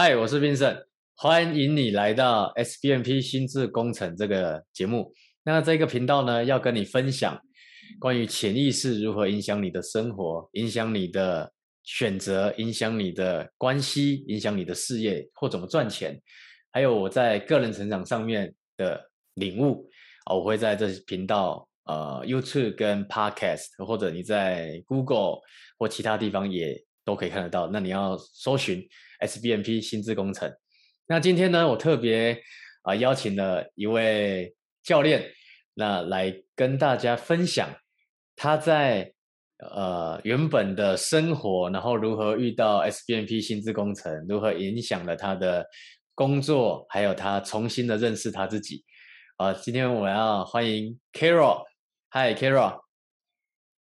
嗨，我是 Vincent，欢迎你来到 SBNP 心智工程这个节目。那这个频道呢，要跟你分享关于潜意识如何影响你的生活，影响你的选择，影响你的关系，影响你的事业或怎么赚钱，还有我在个人成长上面的领悟啊，我会在这频道呃 YouTube 跟 Podcast，或者你在 Google 或其他地方也都可以看得到。那你要搜寻。SBMP 心智工程。那今天呢，我特别啊邀请了一位教练，那来跟大家分享他在呃原本的生活，然后如何遇到 SBMP 心智工程，如何影响了他的工作，还有他重新的认识他自己。啊，今天我要欢迎 Carol。Hi Carol。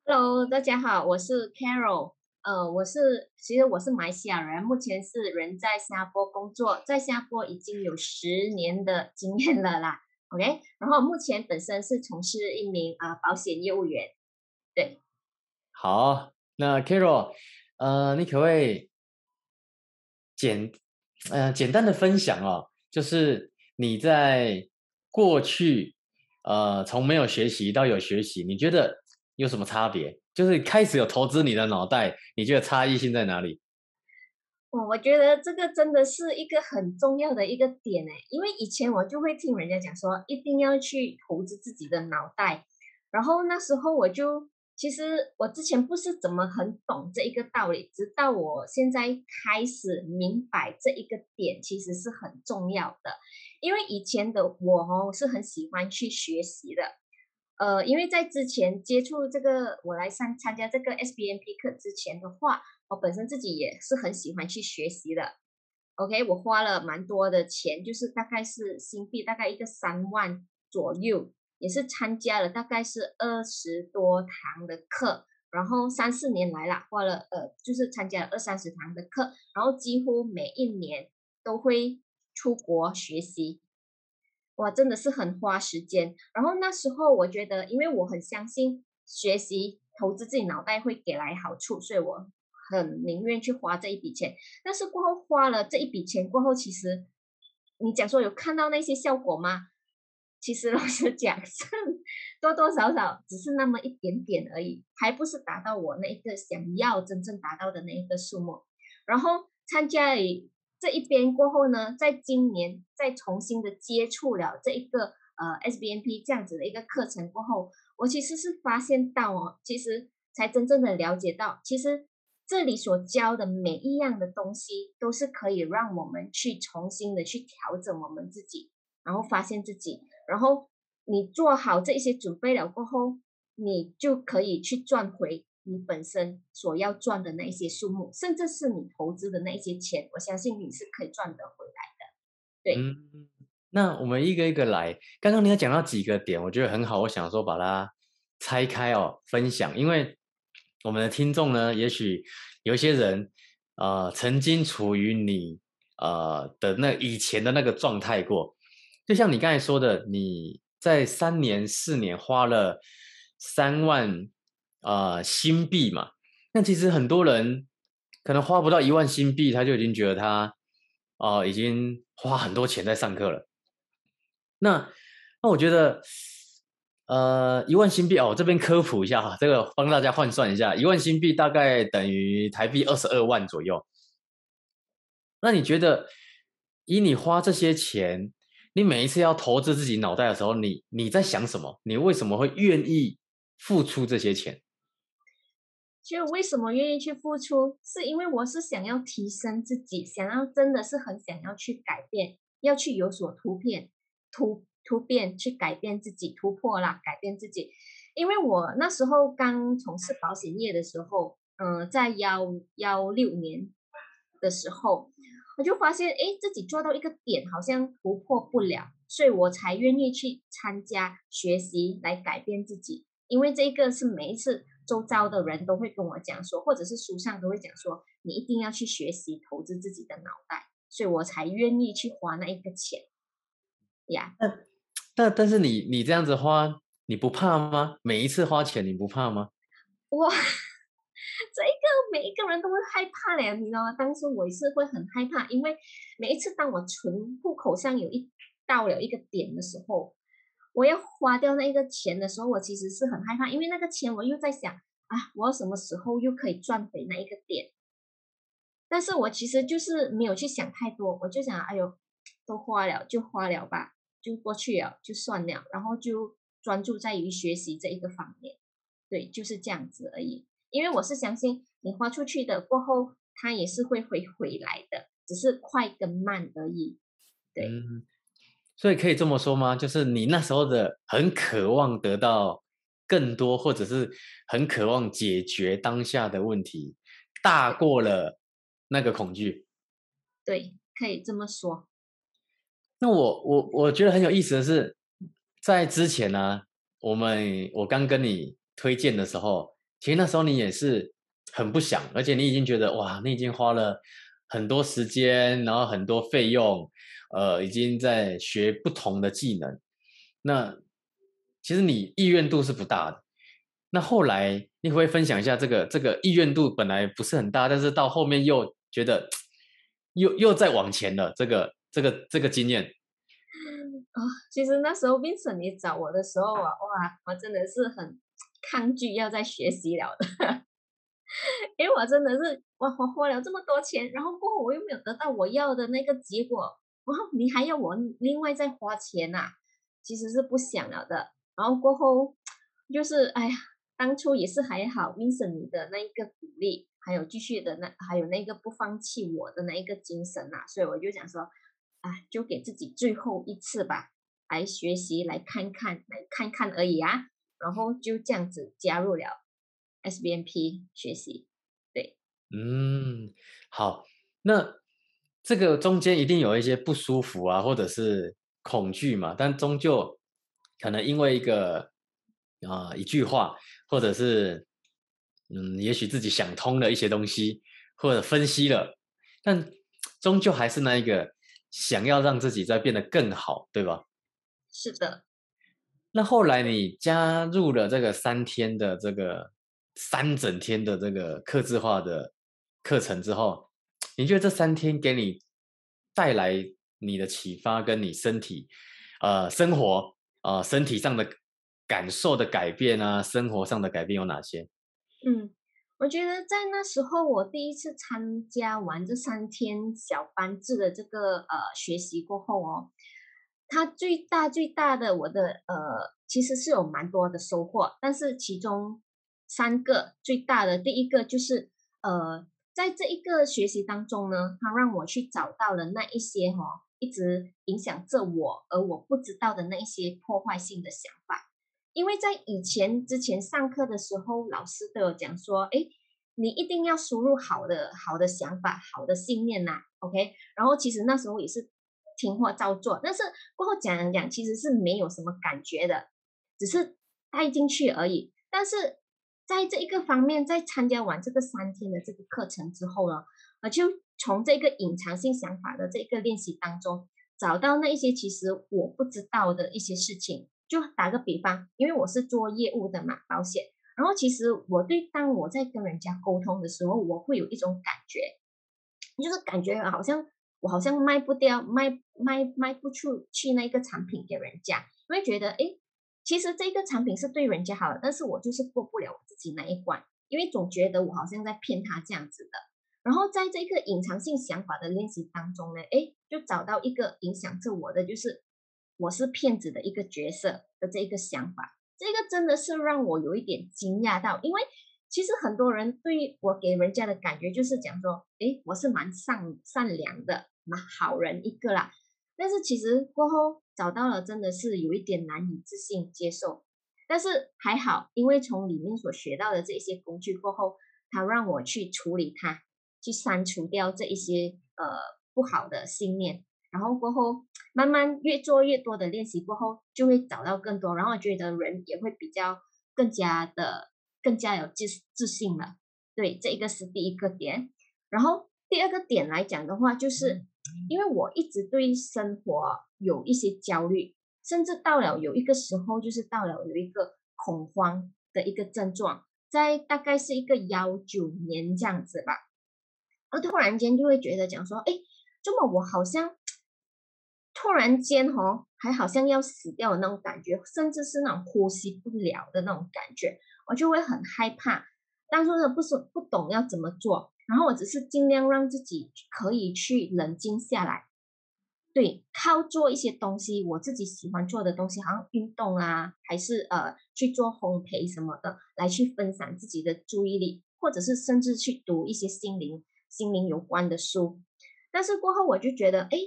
Hello，大家好，我是 Carol。呃，我是其实我是马来西亚人，目前是人在新加坡工作，在新加坡已经有十年的经验了啦。OK，然后目前本身是从事一名啊保险业务员。对，好，那 Carol，呃，你可不可以简呃简单的分享哦，就是你在过去呃从没有学习到有学习，你觉得有什么差别？就是开始有投资你的脑袋，你觉得差异性在哪里？哦，我觉得这个真的是一个很重要的一个点诶，因为以前我就会听人家讲说，一定要去投资自己的脑袋，然后那时候我就其实我之前不是怎么很懂这一个道理，直到我现在开始明白这一个点其实是很重要的，因为以前的我哦是很喜欢去学习的。呃，因为在之前接触这个，我来参参加这个 SBNP 课之前的话，我本身自己也是很喜欢去学习的。OK，我花了蛮多的钱，就是大概是新币大概一个三万左右，也是参加了大概是二十多堂的课，然后三四年来了，花了呃，就是参加了二三十堂的课，然后几乎每一年都会出国学习。哇，真的是很花时间。然后那时候我觉得，因为我很相信学习投资自己脑袋会给来好处，所以我很宁愿去花这一笔钱。但是过后花了这一笔钱过后，其实你讲说有看到那些效果吗？其实 老实讲，多多少少只是那么一点点而已，还不是达到我那一个想要真正达到的那一个数目。然后参加这一边过后呢，在今年再重新的接触了这一个呃 SBNP 这样子的一个课程过后，我其实是发现到哦，其实才真正的了解到，其实这里所教的每一样的东西，都是可以让我们去重新的去调整我们自己，然后发现自己，然后你做好这一些准备了过后，你就可以去赚回。你本身所要赚的那一些数目，甚至是你投资的那一些钱，我相信你是可以赚得回来的。对，嗯，那我们一个一个来。刚刚你有讲到几个点，我觉得很好，我想说把它拆开哦，分享。因为我们的听众呢，也许有些人呃曾经处于你呃的那以前的那个状态过，就像你刚才说的，你在三年四年花了三万。啊，新币嘛，那其实很多人可能花不到一万新币，他就已经觉得他啊，已经花很多钱在上课了。那那我觉得，呃，一万新币哦，这边科普一下哈，这个帮大家换算一下，一万新币大概等于台币二十二万左右。那你觉得，以你花这些钱，你每一次要投资自己脑袋的时候，你你在想什么？你为什么会愿意付出这些钱？就为什么愿意去付出，是因为我是想要提升自己，想要真的是很想要去改变，要去有所突变、突突变，去改变自己，突破啦，改变自己。因为我那时候刚从事保险业的时候，嗯，在幺幺六年的时候，我就发现，哎，自己做到一个点，好像突破不了，所以我才愿意去参加学习来改变自己。因为这个是每一次。周遭的人都会跟我讲说，或者是书上都会讲说，你一定要去学习投资自己的脑袋，所以我才愿意去花那一个钱呀。那但但是你你这样子花，你不怕吗？每一次花钱你不怕吗？哇，这个每一个人都会害怕嘞，你知道吗？当时我也是会很害怕，因为每一次当我存户口上有一到了一个点的时候，我要花掉那个钱的时候，我其实是很害怕，因为那个钱我又在想啊，我要什么时候又可以赚回那一个点？但是我其实就是没有去想太多，我就想，哎呦，都花了就花了吧，就过去了就算了，然后就专注在于学习这一个方面，对，就是这样子而已。因为我是相信你花出去的过后，它也是会回回来的，只是快跟慢而已。对，所以可以这么说吗？就是你那时候的很渴望得到更多，或者是很渴望解决当下的问题，大过了那个恐惧。对，可以这么说。那我我我觉得很有意思的是，在之前呢，我们我刚跟你推荐的时候。其实那时候你也是很不想，而且你已经觉得哇，你已经花了很多时间，然后很多费用，呃，已经在学不同的技能。那其实你意愿度是不大的。那后来你会分享一下这个这个意愿度本来不是很大，但是到后面又觉得又又在往前了。这个这个这个经验啊，其实那时候 Vincent 你找我的时候啊，哇，我真的是很。抗拒要再学习了的，因为我真的是我我花了这么多钱，然后过后我又没有得到我要的那个结果，然后你还要我另外再花钱呐，其实是不想了的。然后过后就是哎呀，当初也是还好，Vincent 你的那一个鼓励，还有继续的那还有那个不放弃我的那一个精神呐，所以我就想说，啊，就给自己最后一次吧，来学习，来看看，来看看而已啊。然后就这样子加入了 SBNP 学习，对，嗯，好，那这个中间一定有一些不舒服啊，或者是恐惧嘛，但终究可能因为一个啊一句话，或者是嗯，也许自己想通了一些东西，或者分析了，但终究还是那一个想要让自己再变得更好，对吧？是的。那后来你加入了这个三天的这个三整天的这个刻字化的课程之后，你觉得这三天给你带来你的启发，跟你身体呃生活啊身体上的感受的改变啊，生活上的改变有哪些？嗯，我觉得在那时候我第一次参加完这三天小班制的这个呃学习过后哦。它最大最大的我的呃，其实是有蛮多的收获，但是其中三个最大的，第一个就是呃，在这一个学习当中呢，他让我去找到了那一些哈，一直影响着我而我不知道的那一些破坏性的想法，因为在以前之前上课的时候，老师都有讲说，哎，你一定要输入好的好的想法，好的信念呐，OK，然后其实那时候也是。听话照做，但是过后讲讲，其实是没有什么感觉的，只是带进去而已。但是在这一个方面，在参加完这个三天的这个课程之后呢，我就从这个隐藏性想法的这个练习当中，找到那一些其实我不知道的一些事情。就打个比方，因为我是做业务的嘛，保险，然后其实我对当我在跟人家沟通的时候，我会有一种感觉，就是感觉好像。我好像卖不掉，卖卖卖不出去那个产品给人家，因为觉得，哎，其实这个产品是对人家好的，但是我就是过不了我自己那一关，因为总觉得我好像在骗他这样子的。然后在这个隐藏性想法的练习当中呢，哎，就找到一个影响着我的，就是我是骗子的一个角色的这一个想法，这个真的是让我有一点惊讶到，因为。其实很多人对我给人家的感觉就是讲说，诶，我是蛮善善良的，蛮好人一个啦。但是其实过后找到了，真的是有一点难以置信接受。但是还好，因为从里面所学到的这些工具过后，他让我去处理它，去删除掉这一些呃不好的信念。然后过后慢慢越做越多的练习过后，就会找到更多，然后觉得人也会比较更加的。更加有自自信了，对，这一个是第一个点。然后第二个点来讲的话，就是因为我一直对生活有一些焦虑，甚至到了有一个时候，就是到了有一个恐慌的一个症状，在大概是一个幺九年这样子吧，而突然间就会觉得讲说，哎，这么我好像突然间哦，还好像要死掉的那种感觉，甚至是那种呼吸不了的那种感觉，我就会很害怕。当初呢不是不懂要怎么做，然后我只是尽量让自己可以去冷静下来。对，靠做一些东西，我自己喜欢做的东西，好像运动啊，还是呃去做烘焙什么的，来去分散自己的注意力，或者是甚至去读一些心灵、心灵有关的书。但是过后我就觉得，哎，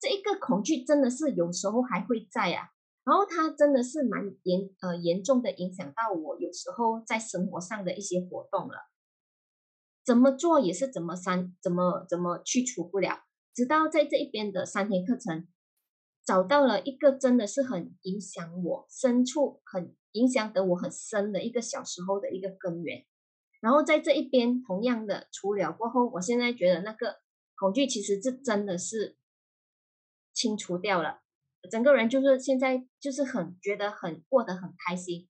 这一个恐惧真的是有时候还会在啊，然后它真的是蛮严呃严重的影响到我有时候在生活上的一些活动了，怎么做也是怎么删，怎么怎么去除不了。直到在这一边的三天课程，找到了一个真的是很影响我深处、很影响得我很深的一个小时候的一个根源。然后在这一边同样的除了过后，我现在觉得那个恐惧其实是真的是清除掉了，整个人就是现在就是很觉得很过得很开心。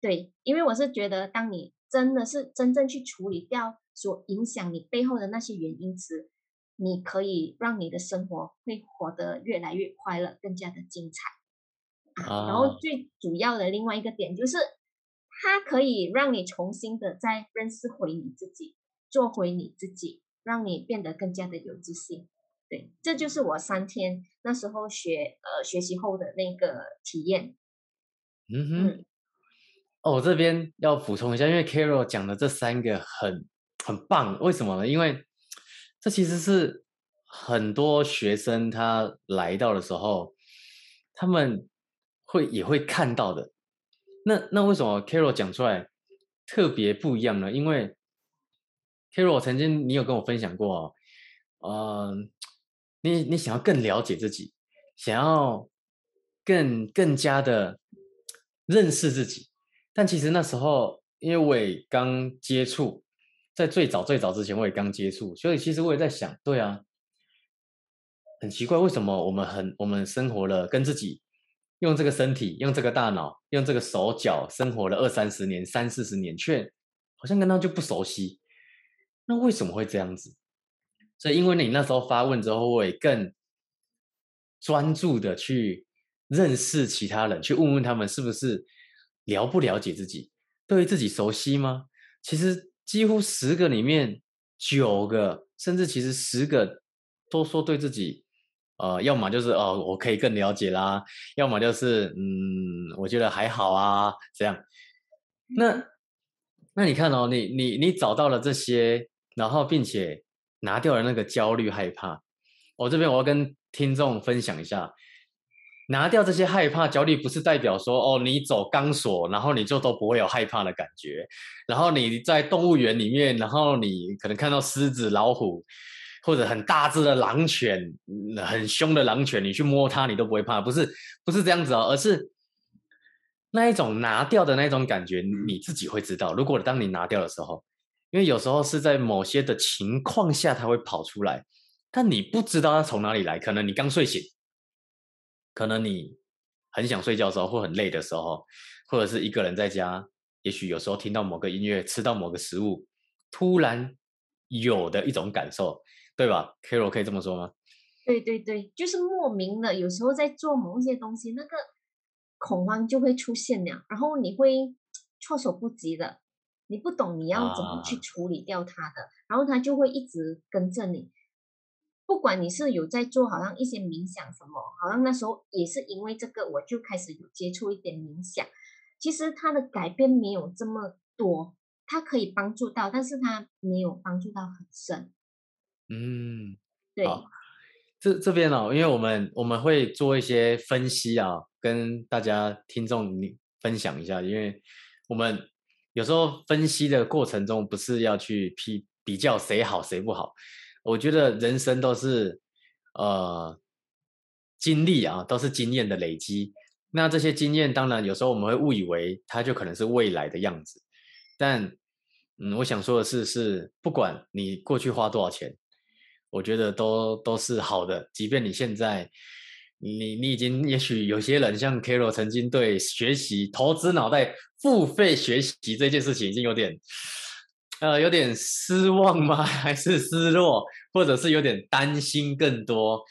对，因为我是觉得，当你真的是真正去处理掉所影响你背后的那些原因时，你可以让你的生活会活得越来越快乐，更加的精彩啊！然后最主要的另外一个点就是，它可以让你重新的再认识回你自己，做回你自己，让你变得更加的有自信。对，这就是我三天那时候学呃学习后的那个体验。嗯哼，哦，我这边要补充一下，因为 Carol 讲的这三个很很棒，为什么呢？因为这其实是很多学生他来到的时候，他们会也会看到的。那那为什么 Carol 讲出来特别不一样呢？因为 Carol 曾经你有跟我分享过哦，嗯，你你想要更了解自己，想要更更加的认识自己，但其实那时候因为我也刚接触。在最早最早之前，我也刚接触，所以其实我也在想，对啊，很奇怪，为什么我们很我们生活了，跟自己用这个身体、用这个大脑、用这个手脚生活了二三十年、三四十年，却好像跟他就不熟悉？那为什么会这样子？所以因为你那时候发问之后，我也更专注的去认识其他人，去问问他们是不是了不了解自己，对自己熟悉吗？其实。几乎十个里面九个，甚至其实十个都说对自己，呃，要么就是哦，我可以更了解啦，要么就是嗯，我觉得还好啊，这样。那那你看哦，你你你找到了这些，然后并且拿掉了那个焦虑害怕，我这边我要跟听众分享一下。拿掉这些害怕、焦虑，不是代表说哦，你走钢索，然后你就都不会有害怕的感觉。然后你在动物园里面，然后你可能看到狮子、老虎，或者很大只的狼犬、很凶的狼犬，你去摸它，你都不会怕。不是，不是这样子哦，而是那一种拿掉的那种感觉，你自己会知道。如果当你拿掉的时候，因为有时候是在某些的情况下，它会跑出来，但你不知道它从哪里来。可能你刚睡醒。可能你很想睡觉的时候，或很累的时候，或者是一个人在家，也许有时候听到某个音乐，吃到某个食物，突然有的一种感受，对吧？Carol 可以这么说吗？对对对，就是莫名的，有时候在做某一些东西，那个恐慌就会出现了，然后你会措手不及的，你不懂你要怎么去处理掉它的，然后它就会一直跟着你。不管你是有在做，好像一些冥想什么，好像那时候也是因为这个，我就开始有接触一点冥想。其实它的改变没有这么多，它可以帮助到，但是它没有帮助到很深。嗯，对。这这边哦，因为我们我们会做一些分析啊，跟大家听众分享一下，因为我们有时候分析的过程中，不是要去批比较谁好谁不好。我觉得人生都是，呃，经历啊，都是经验的累积。那这些经验，当然有时候我们会误以为它就可能是未来的样子。但，嗯，我想说的是，是不管你过去花多少钱，我觉得都都是好的。即便你现在你你已经也许有些人像 Carol 曾经对学习投资脑袋付费学习这件事情已经有点呃有点失望吗？还是失落，或者是有点担心更多？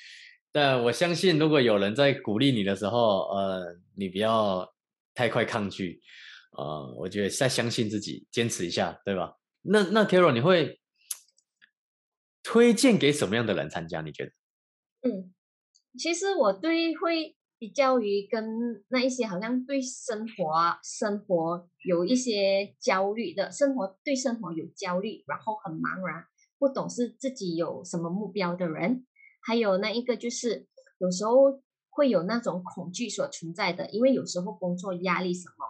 但我相信，如果有人在鼓励你的时候，呃，你不要太快抗拒，呃，我觉得再相信自己，坚持一下，对吧？那那 Carol 你会推荐给什么样的人参加？你觉得？嗯。其实我对会比较于跟那一些好像对生活生活有一些焦虑的生活对生活有焦虑，然后很茫然，不懂是自己有什么目标的人，还有那一个就是有时候会有那种恐惧所存在的，因为有时候工作压力什么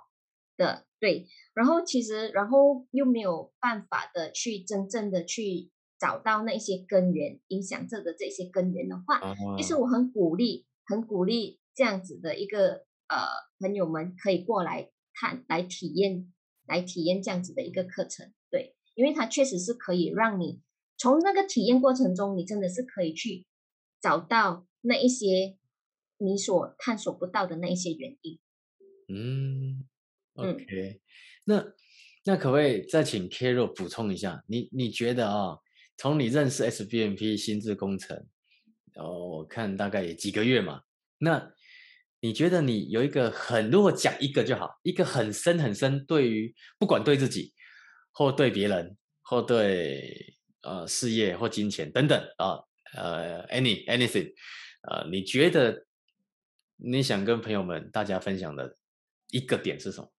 的，对，然后其实然后又没有办法的去真正的去。找到那些根源影响这个这些根源的话，其实我很鼓励，很鼓励这样子的一个呃朋友们可以过来看，来体验，来体验这样子的一个课程。对，因为它确实是可以让你从那个体验过程中，你真的是可以去找到那一些你所探索不到的那一些原因。嗯，OK，那那可不可以再请 Carol 补充一下？你你觉得啊？从你认识 SBMP 心智工程，哦，我看大概也几个月嘛。那你觉得你有一个很，如果讲一个就好，一个很深很深，对于不管对自己，或对别人，或对呃事业或金钱等等啊，呃，any anything，呃，你觉得你想跟朋友们大家分享的一个点是什么？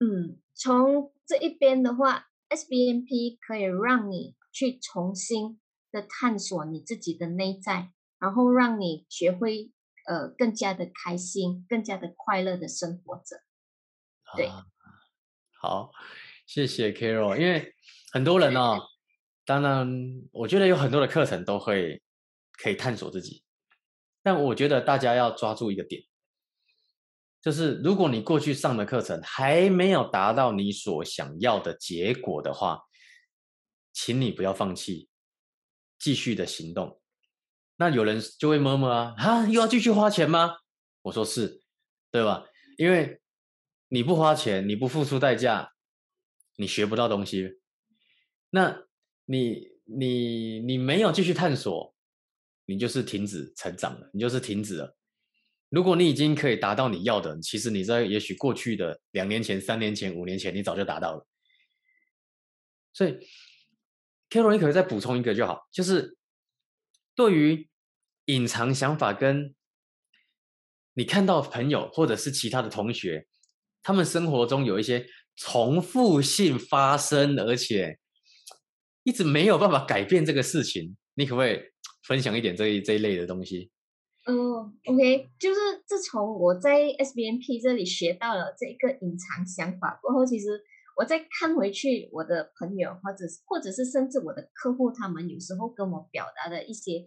嗯，从这一边的话。SBNP 可以让你去重新的探索你自己的内在，然后让你学会呃更加的开心、更加的快乐的生活着。对，好，谢谢 Carol。因为很多人呢，当然我觉得有很多的课程都会可以探索自己，但我觉得大家要抓住一个点。就是如果你过去上的课程还没有达到你所想要的结果的话，请你不要放弃，继续的行动。那有人就会摸摸啊，哈，又要继续花钱吗？我说是，对吧？因为你不花钱，你不付出代价，你学不到东西。那你你你没有继续探索，你就是停止成长了，你就是停止了。如果你已经可以达到你要的，其实你在也许过去的两年前、三年前、五年前，你早就达到了。所以，Carol，你可以再补充一个就好，就是对于隐藏想法跟你看到朋友或者是其他的同学，他们生活中有一些重复性发生，而且一直没有办法改变这个事情，你可不可以分享一点这一这一类的东西？哦，OK，就是自从我在 SBNP 这里学到了这个隐藏想法过后，其实我再看回去，我的朋友或者是或者是甚至我的客户，他们有时候跟我表达的一些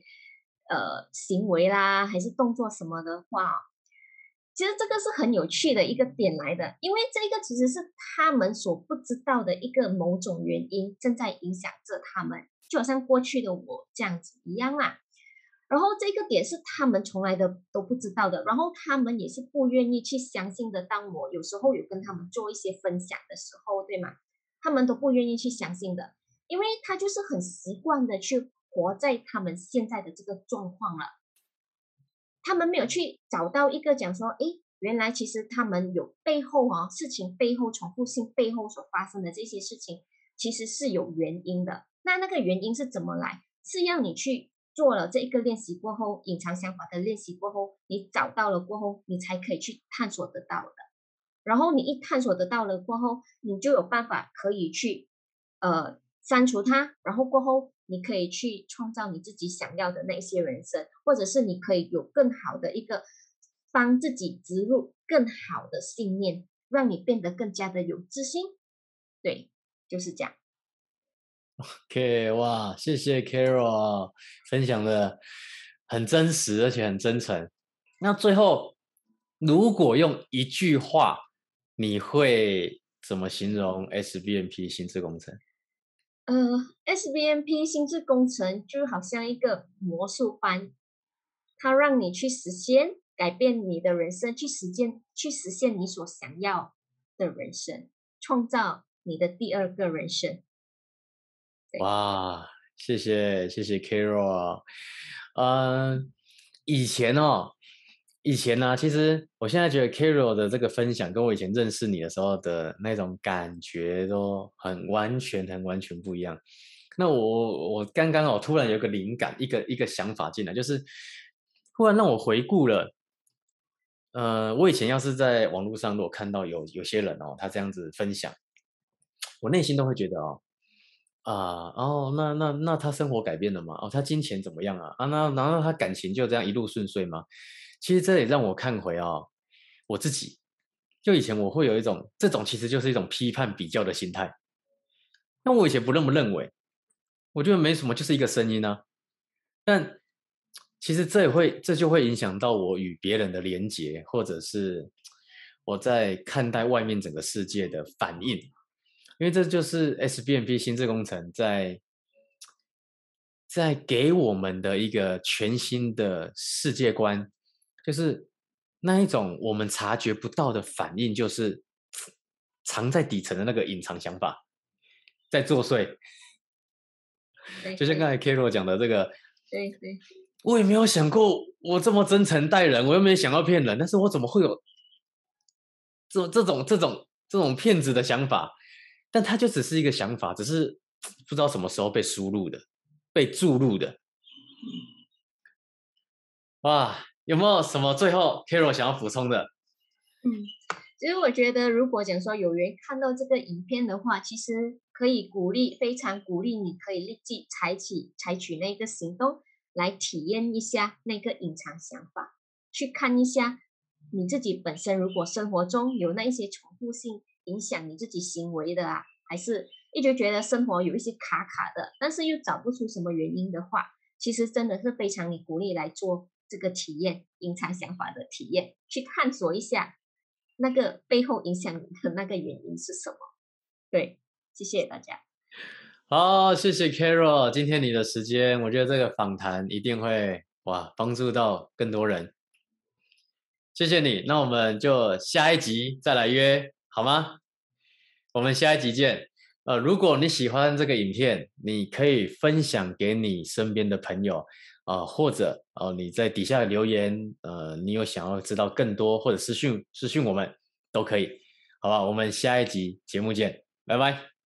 呃行为啦，还是动作什么的话，其实这个是很有趣的一个点来的，因为这个其实是他们所不知道的一个某种原因正在影响着他们，就好像过去的我这样子一样啦。然后这个点是他们从来的都不知道的，然后他们也是不愿意去相信的。当我有时候有跟他们做一些分享的时候，对吗？他们都不愿意去相信的，因为他就是很习惯的去活在他们现在的这个状况了。他们没有去找到一个讲说，诶，原来其实他们有背后啊事情背后重复性背后所发生的这些事情，其实是有原因的。那那个原因是怎么来？是要你去。做了这一个练习过后，隐藏想法的练习过后，你找到了过后，你才可以去探索得到的。然后你一探索得到了过后，你就有办法可以去呃删除它。然后过后，你可以去创造你自己想要的那一些人生，或者是你可以有更好的一个帮自己植入更好的信念，让你变得更加的有自信。对，就是这样。OK，哇，谢谢 Carol 分享的很真实，而且很真诚。那最后，如果用一句话，你会怎么形容 SBNP 心智工程？呃，SBNP 心智工程就好像一个魔术般，它让你去实现改变你的人生，去实践，去实现你所想要的人生，创造你的第二个人生。哇，谢谢谢谢 Carol，嗯，以前哦，以前呢，其实我现在觉得 Carol 的这个分享，跟我以前认识你的时候的那种感觉都很完全、很完全不一样。那我我刚刚哦，突然有个灵感，一个一个想法进来，就是忽然让我回顾了，呃，我以前要是在网络上，如果看到有有些人哦，他这样子分享，我内心都会觉得哦。啊，哦，那那那他生活改变了吗？哦，他金钱怎么样啊？啊，那难道他感情就这样一路顺遂吗？其实这也让我看回哦，我自己，就以前我会有一种，这种其实就是一种批判比较的心态。那我以前不那么认为，我觉得没什么，就是一个声音啊。但其实这也会，这就会影响到我与别人的连结，或者是我在看待外面整个世界的反应。因为这就是 S B N P 心智工程在在给我们的一个全新的世界观，就是那一种我们察觉不到的反应，就是藏在底层的那个隐藏想法在作祟。就像刚才 Karo 讲的这个，对对，我也没有想过我这么真诚待人，我又没有想要骗人，但是我怎么会有这这种这种这种骗子的想法？但它就只是一个想法，只是不知道什么时候被输入的、被注入的。哇，有没有什么最后 Carol 想要补充的？嗯，其实我觉得，如果讲说有缘看到这个影片的话，其实可以鼓励，非常鼓励你可以立即采取采取那个行动，来体验一下那个隐藏想法，去看一下你自己本身，如果生活中有那一些重复性。影响你自己行为的啊，还是一直觉得生活有一些卡卡的，但是又找不出什么原因的话，其实真的是非常你鼓励来做这个体验，隐藏想法的体验，去探索一下那个背后影响你的那个原因是什么。对，谢谢大家。好，谢谢 Carol，今天你的时间，我觉得这个访谈一定会哇帮助到更多人。谢谢你，那我们就下一集再来约。好吗？我们下一集见。呃，如果你喜欢这个影片，你可以分享给你身边的朋友啊，或者哦你在底下留言，呃，你有想要知道更多，或者私讯私讯我们都可以，好吧？我们下一集节目见，拜拜。